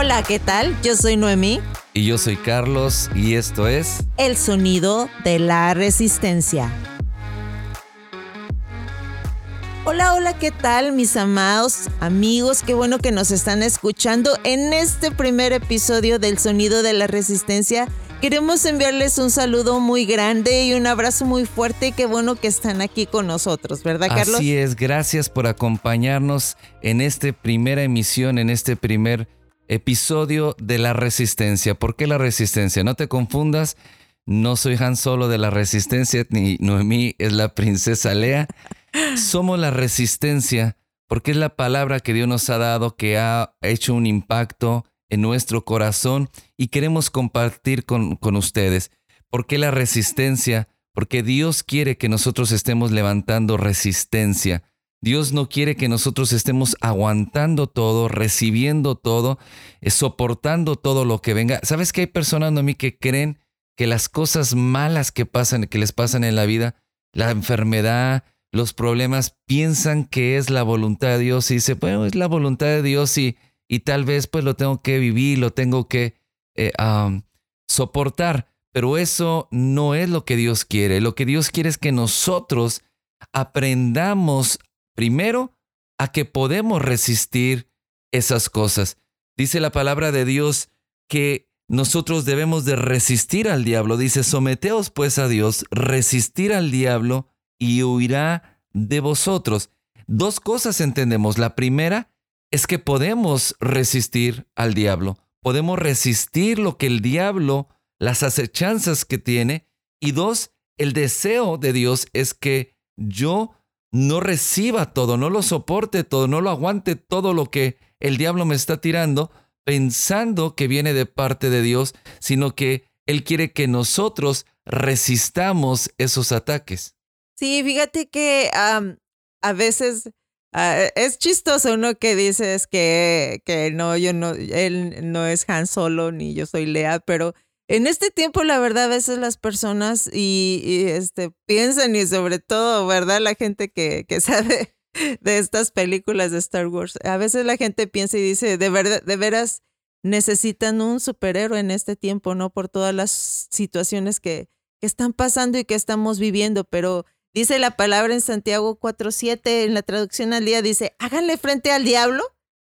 Hola, ¿qué tal? Yo soy Noemí. Y yo soy Carlos y esto es El sonido de la resistencia. Hola, hola, ¿qué tal mis amados amigos? Qué bueno que nos están escuchando en este primer episodio del Sonido de la Resistencia. Queremos enviarles un saludo muy grande y un abrazo muy fuerte. Qué bueno que están aquí con nosotros, ¿verdad, Carlos? Así es, gracias por acompañarnos en esta primera emisión, en este primer episodio de la resistencia. ¿Por qué la resistencia? No te confundas, no soy Han Solo de la resistencia, ni Noemí es la princesa Lea. Somos la resistencia porque es la palabra que Dios nos ha dado, que ha hecho un impacto en nuestro corazón y queremos compartir con, con ustedes. ¿Por qué la resistencia? Porque Dios quiere que nosotros estemos levantando resistencia. Dios no quiere que nosotros estemos aguantando todo, recibiendo todo, eh, soportando todo lo que venga. ¿Sabes que hay personas, mí que creen que las cosas malas que pasan, que les pasan en la vida, la enfermedad, los problemas, piensan que es la voluntad de Dios y dice, bueno, es la voluntad de Dios y, y tal vez pues lo tengo que vivir, lo tengo que eh, soportar. Pero eso no es lo que Dios quiere. Lo que Dios quiere es que nosotros aprendamos Primero, a que podemos resistir esas cosas. Dice la palabra de Dios que nosotros debemos de resistir al diablo. Dice, someteos pues a Dios, resistir al diablo y huirá de vosotros. Dos cosas entendemos. La primera es que podemos resistir al diablo. Podemos resistir lo que el diablo, las acechanzas que tiene. Y dos, el deseo de Dios es que yo no reciba todo, no lo soporte todo, no lo aguante todo lo que el diablo me está tirando, pensando que viene de parte de Dios, sino que Él quiere que nosotros resistamos esos ataques. Sí, fíjate que a veces ah, es chistoso, uno Que dices que, que no, yo no, él no es Han Solo ni yo soy Lea, pero en este tiempo, la verdad, a veces las personas y, este, piensan y sobre todo, ¿verdad? La gente que, que sabe de estas películas de Star Wars, a veces la gente piensa y dice, de verdad, de veras necesitan un superhéroe en este tiempo, ¿no? Por todas las situaciones que, que están pasando y que estamos viviendo, pero dice la palabra en Santiago 4.7, en la traducción al día, dice, háganle frente al diablo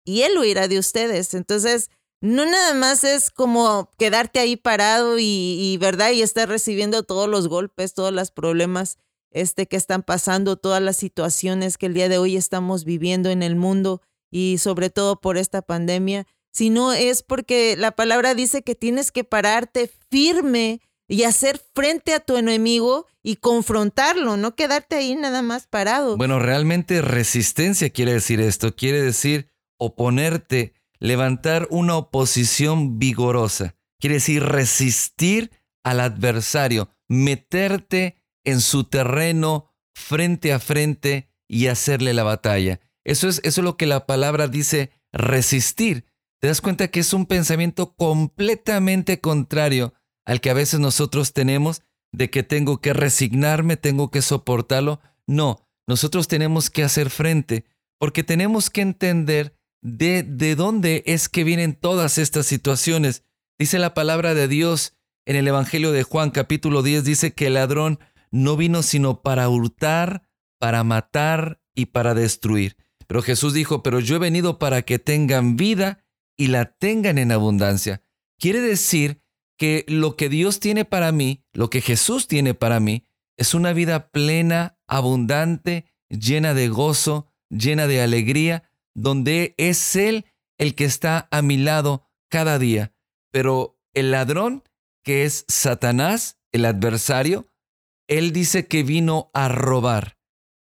y él huirá de ustedes. Entonces, no nada más es como quedarte ahí parado y, verdad y estar recibiendo todos los golpes, todos los problemas este que están pasando, todas las situaciones que el día de hoy estamos viviendo en el mundo y sobre todo por esta pandemia, sino es porque la palabra dice que tienes que pararte firme y hacer frente a tu enemigo y confrontarlo, no quedarte ahí nada más parado. Bueno, realmente resistencia quiere decir esto, quiere decir oponerte levantar una oposición vigorosa. Quiere decir resistir al adversario, meterte en su terreno frente a frente y hacerle la batalla. Eso es, eso es lo que la palabra dice resistir. Te das cuenta que es un pensamiento completamente contrario al que a veces nosotros tenemos de que tengo que resignarme, tengo que soportarlo. No, nosotros tenemos que hacer frente porque tenemos que entender de, de dónde es que vienen todas estas situaciones. Dice la palabra de Dios en el Evangelio de Juan capítulo 10, dice que el ladrón no vino sino para hurtar, para matar y para destruir. Pero Jesús dijo, pero yo he venido para que tengan vida y la tengan en abundancia. Quiere decir que lo que Dios tiene para mí, lo que Jesús tiene para mí, es una vida plena, abundante, llena de gozo, llena de alegría, donde es Él el que está a mi lado cada día. Pero el ladrón, que es Satanás, el adversario, Él dice que vino a robar,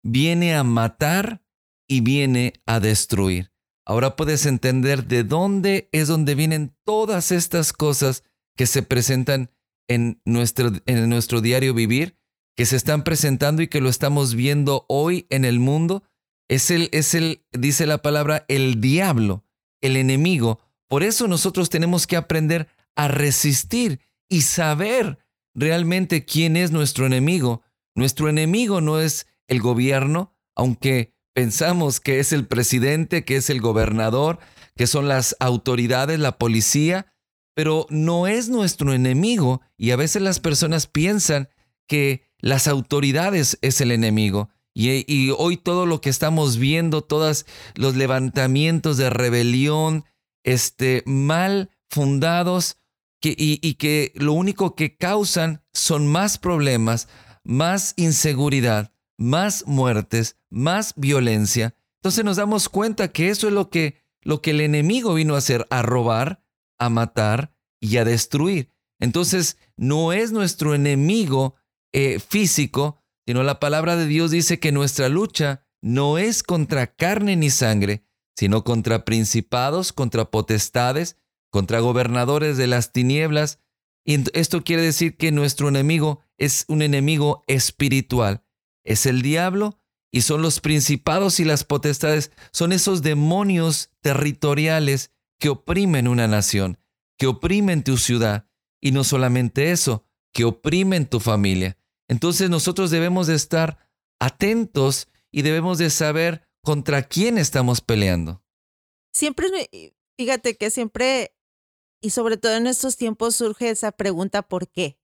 viene a matar y viene a destruir. Ahora puedes entender de dónde es donde vienen todas estas cosas que se presentan en nuestro, en nuestro diario vivir, que se están presentando y que lo estamos viendo hoy en el mundo es el, es el, dice la palabra, el diablo, el enemigo. Por eso nosotros tenemos que aprender a resistir y saber realmente quién es nuestro enemigo. Nuestro enemigo no es el gobierno, aunque pensamos que es el presidente, que es el gobernador, que son las autoridades, la policía, pero no es nuestro enemigo y a veces las personas piensan que las autoridades es el enemigo. Y, hoy todo lo que estamos viendo, todos los levantamientos de rebelión, este, mal fundados, que, y, y que lo único que causan son más problemas, más inseguridad, más muertes, más violencia. Entonces nos damos cuenta que eso es lo que, lo que el enemigo vino a hacer, a robar, a matar y a destruir. Entonces no es nuestro enemigo eh, físico, sino la palabra de Dios dice que nuestra lucha no es contra carne ni sangre, sino contra principados, contra potestades, contra gobernadores de las tinieblas. Y esto quiere decir que nuestro enemigo es un enemigo espiritual. Es el diablo y son los principados y las potestades, son esos demonios territoriales que oprimen una nación, que oprimen tu ciudad. Y no solamente eso, que oprimen tu familia. Entonces nosotros debemos de estar atentos y debemos de saber contra quién estamos peleando. Siempre, fíjate que siempre, y sobre todo en estos tiempos, surge esa pregunta, ¿por qué?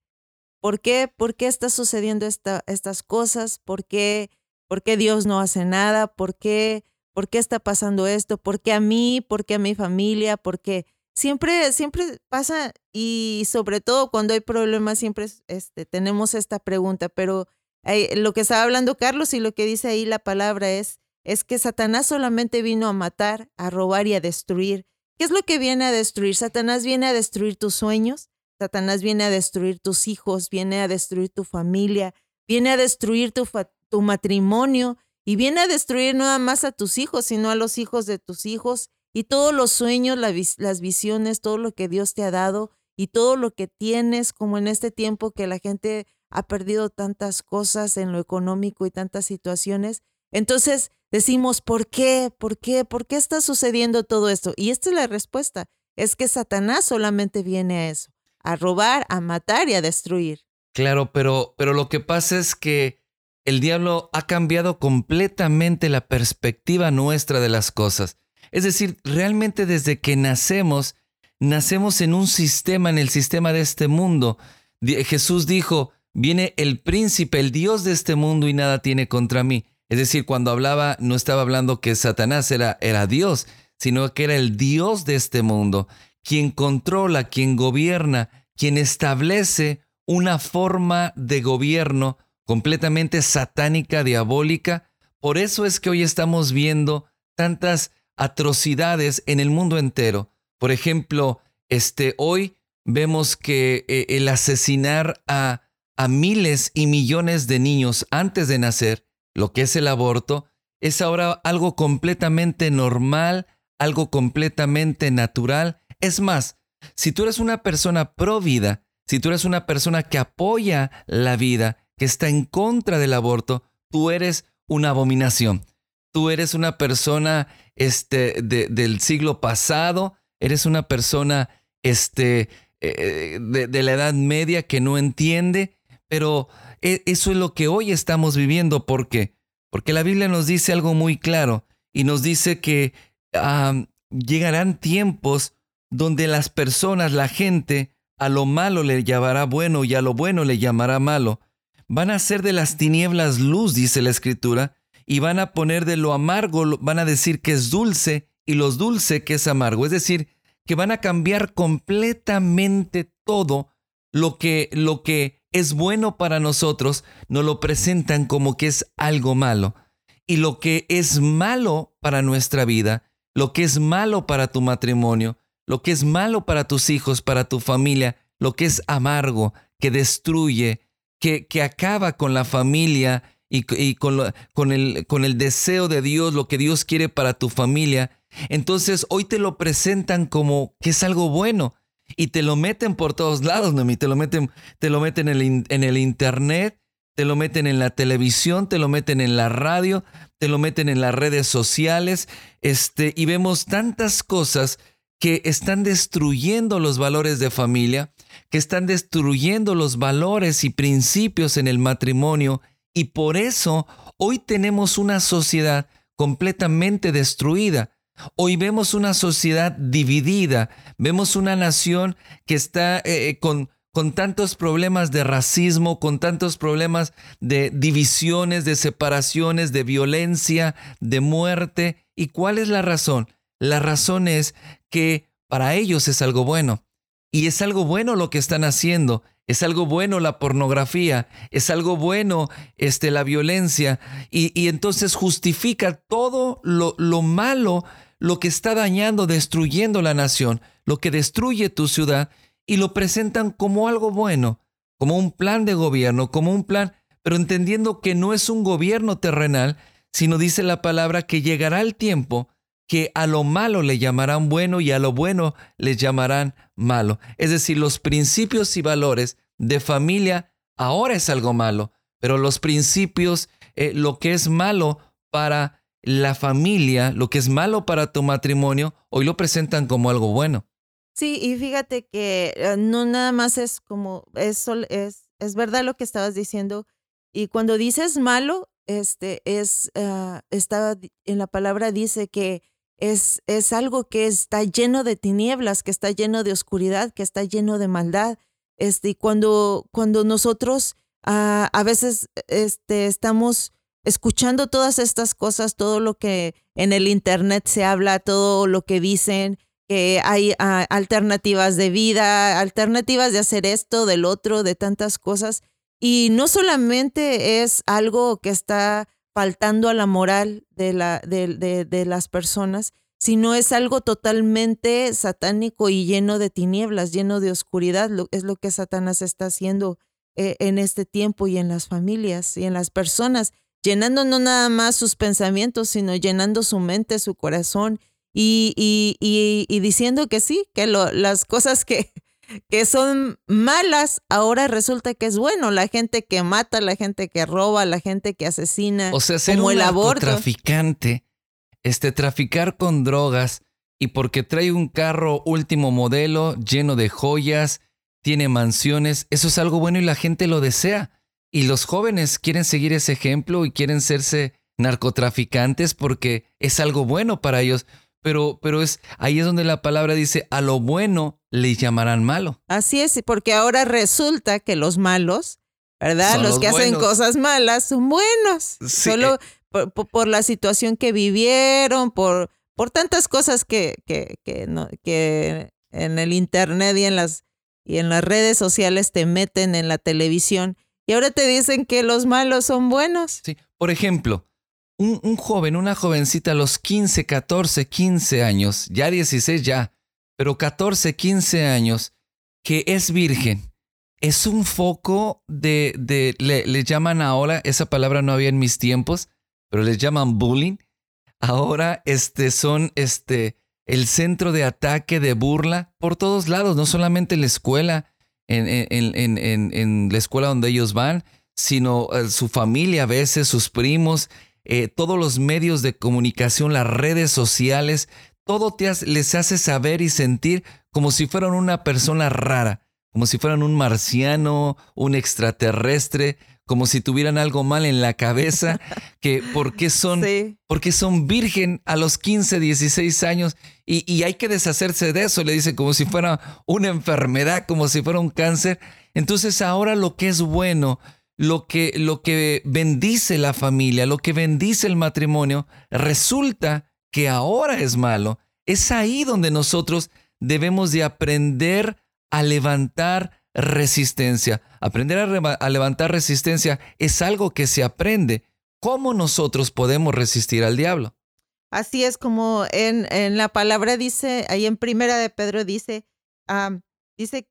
¿Por qué? ¿Por qué está sucediendo esta, estas cosas? ¿Por qué, ¿Por qué Dios no hace nada? ¿Por qué, ¿Por qué está pasando esto? ¿Por qué a mí? ¿Por qué a mi familia? ¿Por qué? Siempre, siempre pasa y sobre todo cuando hay problemas siempre este, tenemos esta pregunta, pero lo que estaba hablando Carlos y lo que dice ahí la palabra es, es que Satanás solamente vino a matar, a robar y a destruir. ¿Qué es lo que viene a destruir? Satanás viene a destruir tus sueños, Satanás viene a destruir tus hijos, viene a destruir tu familia, viene a destruir tu, tu matrimonio y viene a destruir no nada más a tus hijos, sino a los hijos de tus hijos y todos los sueños, las visiones, todo lo que Dios te ha dado y todo lo que tienes, como en este tiempo que la gente ha perdido tantas cosas en lo económico y tantas situaciones. Entonces decimos, ¿por qué? ¿Por qué? ¿Por qué está sucediendo todo esto? Y esta es la respuesta, es que Satanás solamente viene a eso, a robar, a matar y a destruir. Claro, pero, pero lo que pasa es que el diablo ha cambiado completamente la perspectiva nuestra de las cosas. Es decir, realmente desde que nacemos, nacemos en un sistema, en el sistema de este mundo. Jesús dijo, viene el príncipe, el Dios de este mundo y nada tiene contra mí. Es decir, cuando hablaba, no estaba hablando que Satanás era, era Dios, sino que era el Dios de este mundo, quien controla, quien gobierna, quien establece una forma de gobierno completamente satánica, diabólica. Por eso es que hoy estamos viendo tantas atrocidades en el mundo entero. Por ejemplo, este, hoy vemos que eh, el asesinar a, a miles y millones de niños antes de nacer, lo que es el aborto, es ahora algo completamente normal, algo completamente natural. Es más, si tú eres una persona pro vida, si tú eres una persona que apoya la vida, que está en contra del aborto, tú eres una abominación tú eres una persona este, del siglo pasado, eres una persona este, eh, de, la Edad Media que no entiende, pero e, eso es lo que hoy estamos viviendo. ¿Por qué? Porque la Biblia nos dice algo muy claro y nos dice que llegarán tiempos donde las personas, la gente, a lo malo le llamará bueno y a lo bueno le llamará malo. Van a ser de las tinieblas luz, dice la Escritura, y van a poner de lo amargo, van a decir que es dulce y lo dulce que es amargo. Es decir, que van a cambiar completamente todo lo que, lo que es bueno para nosotros, nos lo presentan como que es algo malo. Y lo que es malo para nuestra vida, lo que es malo para tu matrimonio, lo que es malo para tus hijos, para tu familia, lo que es amargo, que destruye, que, que acaba con la familia y, con, el deseo de Dios, lo que Dios quiere para tu familia, entonces hoy te lo presentan como que es algo bueno y te lo meten por todos lados, Noemi. Te lo meten, te lo meten en el, en el internet, te lo meten en la televisión, te lo meten en la radio, te lo meten en las redes sociales, este, y vemos tantas cosas que están destruyendo los valores de familia, que están destruyendo los valores y principios en el matrimonio y por eso hoy tenemos una sociedad completamente destruida, Hoy vemos una sociedad dividida, vemos una nación que está eh, eh, con, con tantos problemas de racismo, con tantos problemas de divisiones, de separaciones, de violencia, de muerte. ¿Y cuál es la razón? La razón es que para ellos es algo bueno. Y es algo bueno lo que están haciendo. Es algo bueno la pornografía, es algo bueno este, la violencia, y, y entonces justifica todo lo, lo malo, lo que está dañando, destruyendo la nación, lo que destruye tu ciudad, y lo presentan como algo bueno, como un plan de gobierno, como un plan, pero entendiendo que no es un gobierno terrenal, sino dice la palabra que llegará el tiempo que a lo malo le llamarán bueno y a lo bueno le llamarán malo. Es decir, los principios y valores de familia ahora es algo malo, pero los principios, eh, lo que es malo para la familia, lo que es malo para tu matrimonio, hoy lo presentan como algo bueno. Sí, y fíjate que eh, no nada más es como, es, es, es verdad lo que estabas diciendo. Y cuando dices malo, este es, uh, está en la palabra dice que es, es algo que está lleno de tinieblas, que está lleno de oscuridad, que está lleno de maldad. Este, y cuando, cuando nosotros uh, a veces este, estamos escuchando todas estas cosas, todo lo que en el Internet se habla, todo lo que dicen, que hay ah, alternativas de vida, alternativas de hacer esto, del otro, de tantas cosas. Y no solamente es algo que está faltando a la moral de, la, de, de, las personas, sino es algo totalmente satánico y lleno de tinieblas, lleno de oscuridad. es lo que Satanás está haciendo eh, en este tiempo y en las familias y en las personas, llenando no nada más sus pensamientos, sino llenando su mente, su corazón y, y, y, diciendo que sí, que las cosas que, que son malas, ahora resulta que es bueno. La gente que mata, la gente que roba, la gente que asesina. O sea, ser un el traficante, este, traficar con drogas y porque trae un carro último modelo lleno de joyas, tiene mansiones, eso es algo bueno y la gente lo desea. Y los jóvenes quieren seguir ese ejemplo y quieren serse narcotraficantes porque es algo bueno para ellos pero, pero es ahí es donde la palabra dice, a lo bueno le llamarán malo. Así es, porque ahora resulta que los malos, ¿verdad? los, que hacen cosas malas son buenos. Solo por, la situación que vivieron, por, por tantas cosas que, que, que, no, que en el internet y en las y en las redes sociales te meten en la televisión y ahora te dicen que los malos son buenos. Sí, por ejemplo, un, joven, una jovencita a los 15, 14, 15 años, ya 16 ya, pero 14, 15 años, que es virgen, es un foco de, de le, llaman ahora, esa palabra no había en mis tiempos, pero les llaman bullying. Ahora este, son este, el centro de ataque, de burla, por todos lados, no solamente en la escuela, en, en, en, en la escuela donde ellos van, sino eh, su familia a veces, sus primos, eh, todos los medios de comunicación, las redes sociales, todo te les hace saber y sentir como si fueran una persona rara, como si fueran un marciano, un extraterrestre, como si tuvieran algo mal en la cabeza, que porque son, porque son virgen a los 15, 16 años y, y, hay que deshacerse de eso, le dice como si fuera una enfermedad, como si fuera un cáncer. Entonces ahora lo que es bueno, lo que, lo que bendice la familia, lo que bendice el matrimonio, resulta que ahora es malo. Es ahí donde nosotros debemos de aprender a levantar resistencia. Aprender a, levantar resistencia es algo que se aprende. ¿Cómo nosotros podemos resistir al diablo? Así es como en, en la palabra dice, ahí en primera de Pedro dice, dice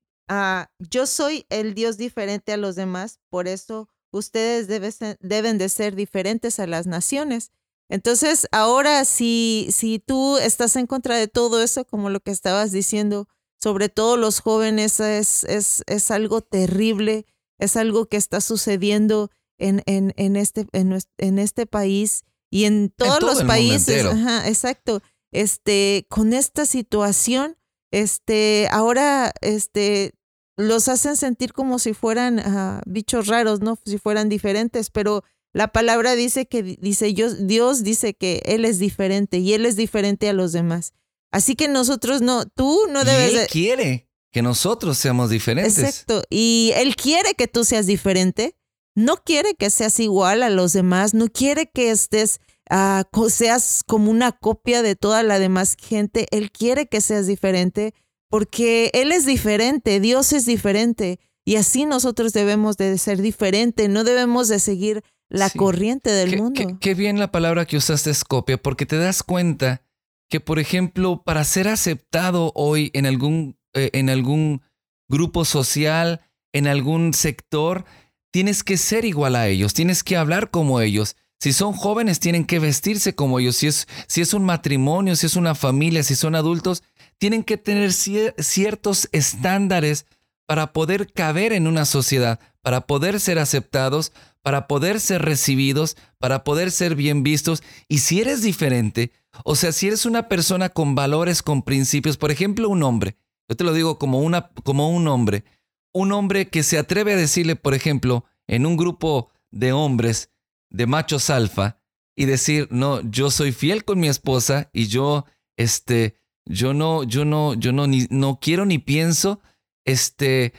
Yo soy el Dios diferente a los demás, por eso ustedes deben de ser diferentes a las naciones. Entonces, ahora si, si tú estás en contra de todo eso, como lo que estabas diciendo, sobre todo los jóvenes, es, es, es algo terrible, es algo que está sucediendo en, en, en, este, en, este país y en todos los países. exacto. Este, con esta situación, este, ahora, este, los hacen sentir como si fueran ah, bichos raros, ¿no? Si fueran diferentes, pero la palabra dice que dice Dios dice que él es diferente y él es diferente a los demás. Así que nosotros no, tú no debes. Y él quiere que nosotros seamos diferentes. Exacto. Y él quiere que tú seas diferente. No quiere que seas igual a los demás. No quiere que estés, uh, seas como una copia de toda la demás gente. Él quiere que seas diferente porque él es diferente. Dios es diferente. Y así nosotros debemos de ser diferente. No debemos de seguir la corriente del mundo. Qué, bien la palabra que usaste es copia, porque te das cuenta que, por ejemplo, para ser aceptado hoy en algún, eh, en algún grupo social, en algún sector, tienes que ser igual a ellos, tienes que hablar como ellos. Si son jóvenes, tienen que vestirse como ellos. Si es, si es un matrimonio, si es una familia, si son adultos, tienen que tener ciertos estándares para poder caber en una sociedad, para poder ser aceptados, para poder ser recibidos, para poder ser bien vistos. Y si eres diferente, o sea, si eres una persona con valores, con principios, por ejemplo, un hombre, yo te lo digo como, una, como un hombre, un hombre que se atreve a decirle, por ejemplo, en un grupo de hombres, de machos alfa, y decir, no, yo soy fiel con mi esposa y yo, este, yo no, yo no, yo no, ni, no quiero ni pienso, este,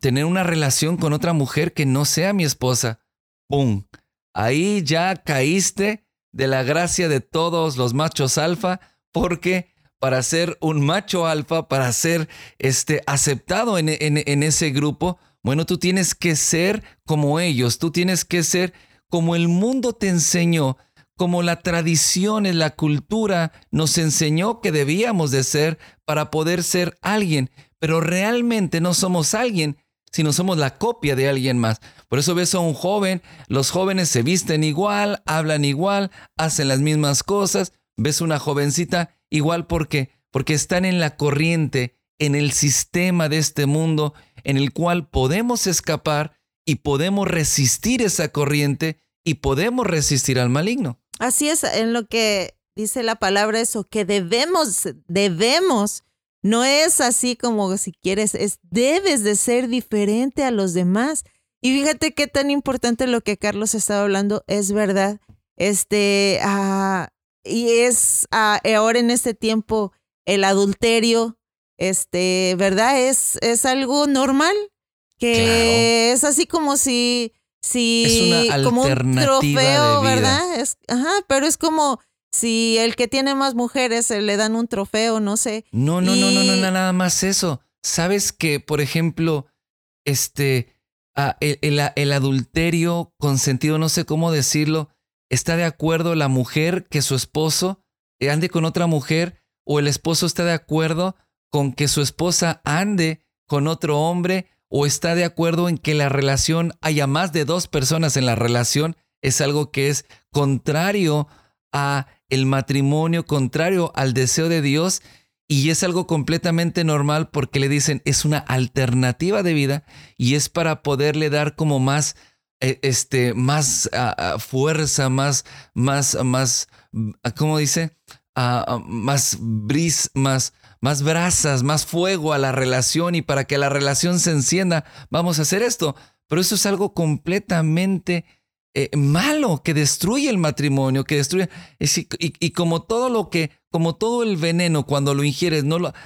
tener una relación con otra mujer que no sea mi esposa. ¡Pum! Ahí ya caíste de la gracia de todos los machos alfa, porque para ser un macho alfa, para ser este, aceptado en, en ese grupo, bueno, tú tienes que ser como ellos, tú tienes que ser como el mundo te enseñó, como la tradición, la cultura nos enseñó que debíamos de ser para poder ser alguien. Pero realmente no somos alguien, sino somos la copia de alguien más. Por eso ves a un joven, los jóvenes se visten igual, hablan igual, hacen las mismas cosas, ves una jovencita igual porque porque están en la corriente, en el sistema de este mundo en el cual podemos escapar y podemos resistir esa corriente y podemos resistir al maligno. Así es, en lo que dice la palabra eso, que debemos, debemos no es así como si quieres, es debes de ser diferente a los demás. Y fíjate qué tan importante lo que Carlos estaba hablando es verdad. Este, ah, y es ah, ahora en este tiempo el adulterio, este, ¿verdad? Es, es algo normal, que es así como si, si, es como un trofeo, ¿verdad? Es, ajá, pero es como si el que tiene más mujeres le dan un trofeo, no sé. No, no, no, no, no, nada más eso. Sabes que, por ejemplo, este, ah, el, el, adulterio consentido, no sé cómo decirlo, está de acuerdo la mujer que su esposo ande con otra mujer o el esposo está de acuerdo con que su esposa ande con otro hombre o está de acuerdo en que la relación haya más de dos personas en la relación es algo que es contrario a el matrimonio contrario al deseo de Dios y es algo completamente normal porque le dicen es una alternativa de vida y es para poderle dar como más eh, este más ah, ah, fuerza más más más ah, cómo dice más bris más más brasas más fuego a la relación y para que la relación se encienda vamos a hacer esto pero eso es algo completamente eh, malo que destruye el matrimonio, que destruye y, como todo lo que, como todo el veneno cuando lo ingieres,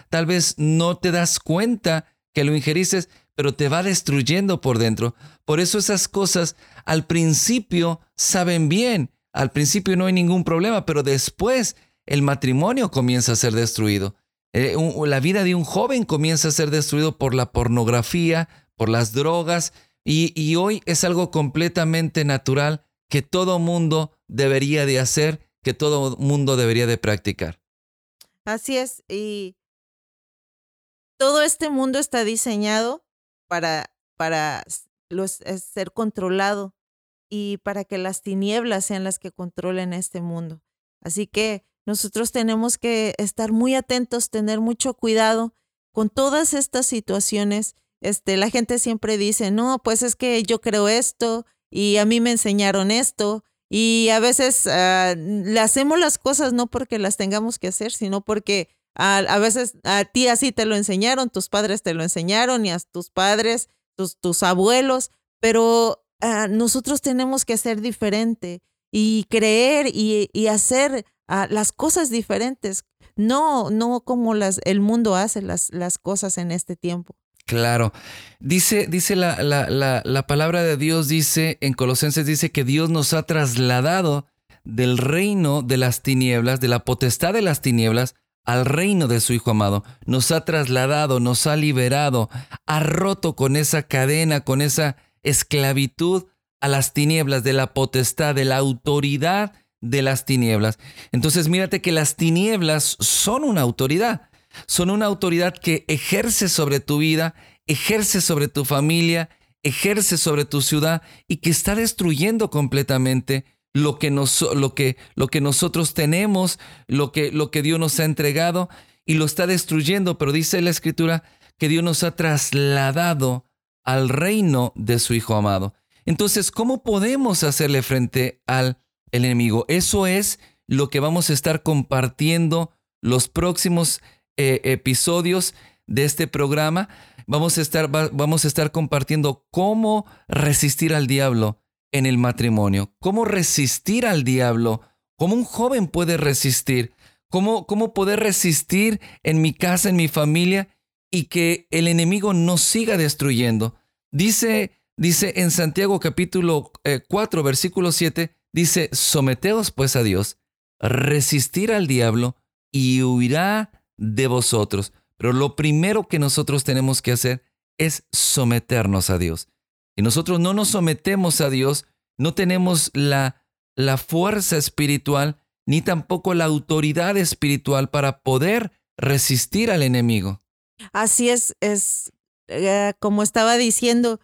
tal vez no te das cuenta que lo ingeriste, pero te va destruyendo por dentro. Por eso esas cosas al principio saben bien, al principio no hay ningún problema, pero después el matrimonio comienza a ser destruido. Eh, la vida de un joven comienza a ser destruido por la pornografía, por las drogas, y, hoy es algo completamente natural que todo mundo debería de hacer, que todo mundo debería de practicar. Así es, y todo este mundo está diseñado para, para ser controlado y para que las tinieblas sean las que controlen este mundo. Así que nosotros tenemos que estar muy atentos, tener mucho cuidado con todas estas situaciones este, la gente siempre dice, no, pues es que yo creo esto y a mí me enseñaron esto. Y a veces ah, le hacemos las cosas no porque las tengamos que hacer, sino porque a, veces a ti así te lo enseñaron, tus padres te lo enseñaron y a tus padres, tus, tus abuelos, pero ah, nosotros tenemos que ser diferente y creer y, hacer ah, las cosas diferentes, no, no como las, el mundo hace las, las cosas en este tiempo. Claro. Dice, dice la, la, la, palabra de Dios, dice en Colosenses, dice que Dios nos ha trasladado del reino de las tinieblas, de la potestad de las tinieblas, al reino de su Hijo amado. Nos ha trasladado, nos ha liberado, ha roto con esa cadena, con esa esclavitud a las tinieblas, de la potestad, de la autoridad de las tinieblas. Entonces mírate que las tinieblas son una autoridad. Son una autoridad que ejerce sobre tu vida, ejerce sobre tu familia, ejerce sobre tu ciudad y que está destruyendo completamente lo que, nos, lo que, lo que nosotros tenemos, lo que, lo que Dios nos ha entregado y lo está destruyendo. Pero dice la escritura que Dios nos ha trasladado al reino de su Hijo amado. Entonces, ¿cómo podemos hacerle frente al enemigo? Eso es lo que vamos a estar compartiendo los próximos eh, episodios de este programa. Vamos a, estar, vamos a estar compartiendo cómo resistir al diablo en el matrimonio, cómo resistir al diablo, cómo un joven puede resistir, cómo, cómo poder resistir en mi casa, en mi familia y que el enemigo no siga destruyendo. Dice, dice en Santiago capítulo 4, eh, versículo 7, dice, someteos pues a Dios, resistir al diablo y huirá de vosotros. Pero lo primero que nosotros tenemos que hacer es someternos a Dios. Si nosotros no nos sometemos a Dios, no tenemos la, la fuerza espiritual ni tampoco la autoridad espiritual para poder resistir al enemigo. Así es, es eh, como estaba diciendo,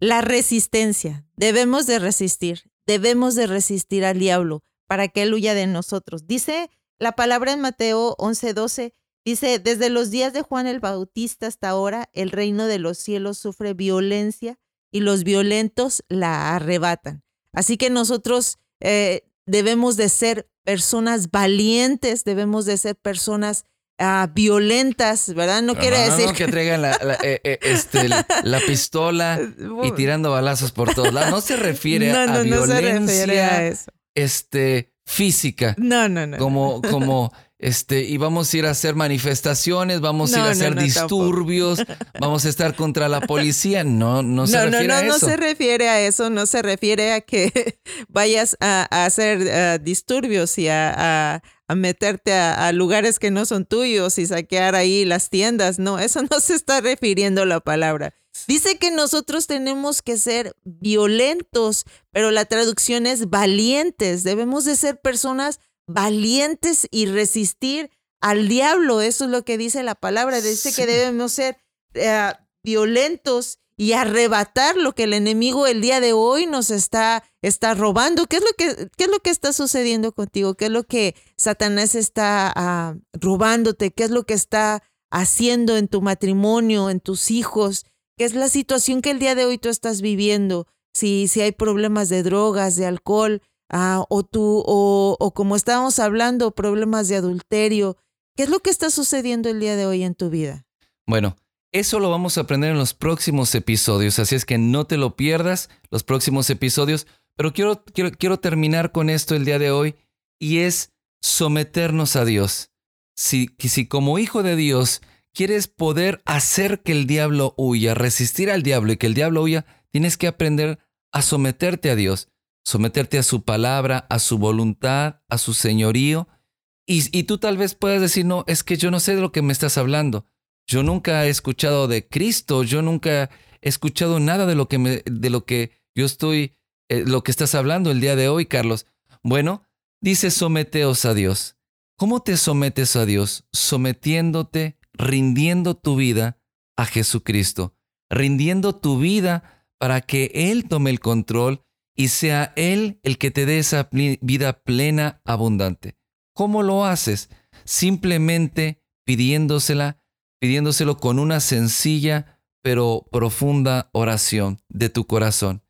la resistencia. Debemos de resistir, debemos de resistir al diablo para que él huya de nosotros. Dice la palabra en Mateo 11:12, dice, desde los días de Juan el Bautista hasta ahora, el reino de los cielos sufre violencia y los violentos la arrebatan. Así que nosotros eh, debemos de ser personas valientes, debemos de ser personas ah, violentas, ¿verdad? No quiere decir que traigan la, eh, eh, este, la, pistola y tirando balazos por todos lados. No se refiere a violencia Este, física. No, no, no. Como, como este, y vamos a ir a hacer manifestaciones, vamos a ir a hacer disturbios, vamos a estar contra la policía. No, no se refiere a eso. No, no se refiere a eso, no se refiere a que vayas a, hacer eh, disturbios y a, meterte a, lugares que no son tuyos y saquear ahí las tiendas. No, eso no se está refiriendo la palabra. Dice que nosotros tenemos que ser violentos, pero la traducción es valientes. Debemos de ser personas valientes y resistir al diablo. Eso es lo que dice la palabra. Dice que debemos ser eh, violentos y arrebatar lo que el enemigo el día de hoy nos está, está robando. ¿Qué es, lo que, ¿Qué es lo que está sucediendo contigo? ¿Qué es lo que Satanás está ah, robándote? ¿Qué es lo que está haciendo en tu matrimonio, en tus hijos? ¿Qué es la situación que el día de hoy tú estás viviendo? Si, si hay problemas de drogas, de alcohol, Ah, o tú, o, o como estábamos hablando, problemas de adulterio. ¿Qué es lo que está sucediendo el día de hoy en tu vida? Bueno, eso lo vamos a aprender en los próximos episodios, así es que no te lo pierdas, los próximos episodios. Pero quiero, quiero, quiero terminar con esto el día de hoy y es someternos a Dios. Si, si como hijo de Dios quieres poder hacer que el diablo huya, resistir al diablo y que el diablo huya, tienes que aprender a someterte a Dios someterte a su palabra, a su voluntad, a su señorío. Y, tú tal vez puedas decir, no, es que yo no sé de lo que me estás hablando. Yo nunca he escuchado de Cristo, yo nunca he escuchado nada de lo que, de lo que yo estoy, eh, lo que estás hablando el día de hoy, Carlos. Bueno, dice, someteos a Dios. ¿Cómo te sometes a Dios? Sometiéndote, rindiendo tu vida a Jesucristo, rindiendo tu vida para que Él tome el control y sea Él el que te dé esa vida plena, abundante. ¿Cómo lo haces? Simplemente pidiéndosela, pidiéndoselo con una sencilla pero profunda oración de tu corazón.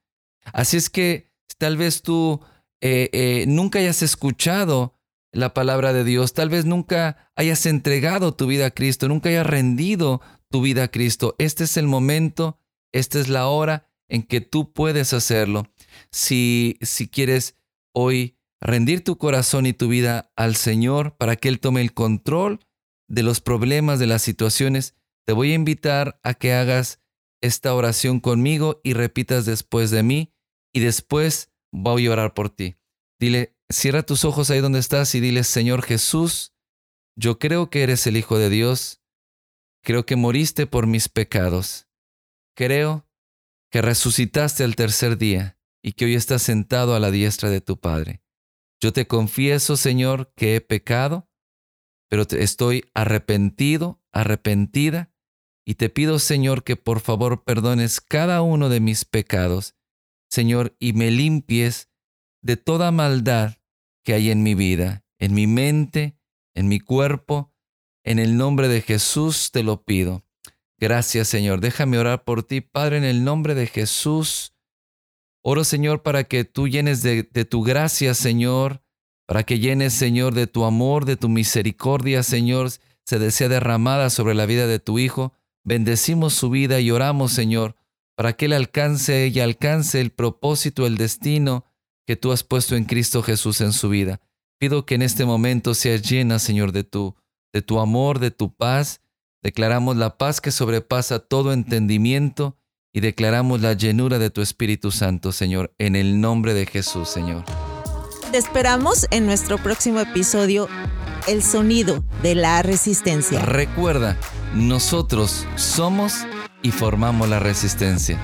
Así es que tal vez tú eh, eh, nunca hayas escuchado la palabra de Dios, tal vez nunca hayas entregado tu vida a Cristo, nunca hayas rendido tu vida a Cristo. Este es el momento, esta es la hora en que tú puedes hacerlo. Si, si quieres hoy rendir tu corazón y tu vida al Señor para que Él tome el control de los problemas, de las situaciones, te voy a invitar a que hagas esta oración conmigo y repitas después de mí y después voy a orar por ti. Dile, cierra tus ojos ahí donde estás y dile, Señor Jesús, yo creo que eres el Hijo de Dios, creo que moriste por mis pecados, creo que resucitaste al tercer día y que hoy estás sentado a la diestra de tu Padre. Yo te confieso, Señor, que he pecado, pero estoy arrepentido, arrepentida, y te pido, Señor, que por favor perdones cada uno de mis pecados, Señor, y me limpies de toda maldad que hay en mi vida, en mi mente, en mi cuerpo. En el nombre de Jesús te lo pido. Gracias, Señor. Déjame orar por ti, Padre, en el nombre de Jesús. Oro, Señor, para que tú llenes de, tu gracia, Señor, para que llenes, Señor, de tu amor, de tu misericordia, Señor, se desea derramada sobre la vida de tu Hijo. Bendecimos su vida y oramos, Señor, para que Él alcance y alcance el propósito, el destino que tú has puesto en Cristo Jesús en su vida. Pido que en este momento seas llena, Señor, de tu, de tu amor, de tu paz. Declaramos la paz que sobrepasa todo entendimiento y declaramos la llenura de tu Espíritu Santo, Señor, en el nombre de Jesús, Señor. Te esperamos en nuestro próximo episodio, El sonido de la resistencia. Recuerda, nosotros somos y formamos la resistencia.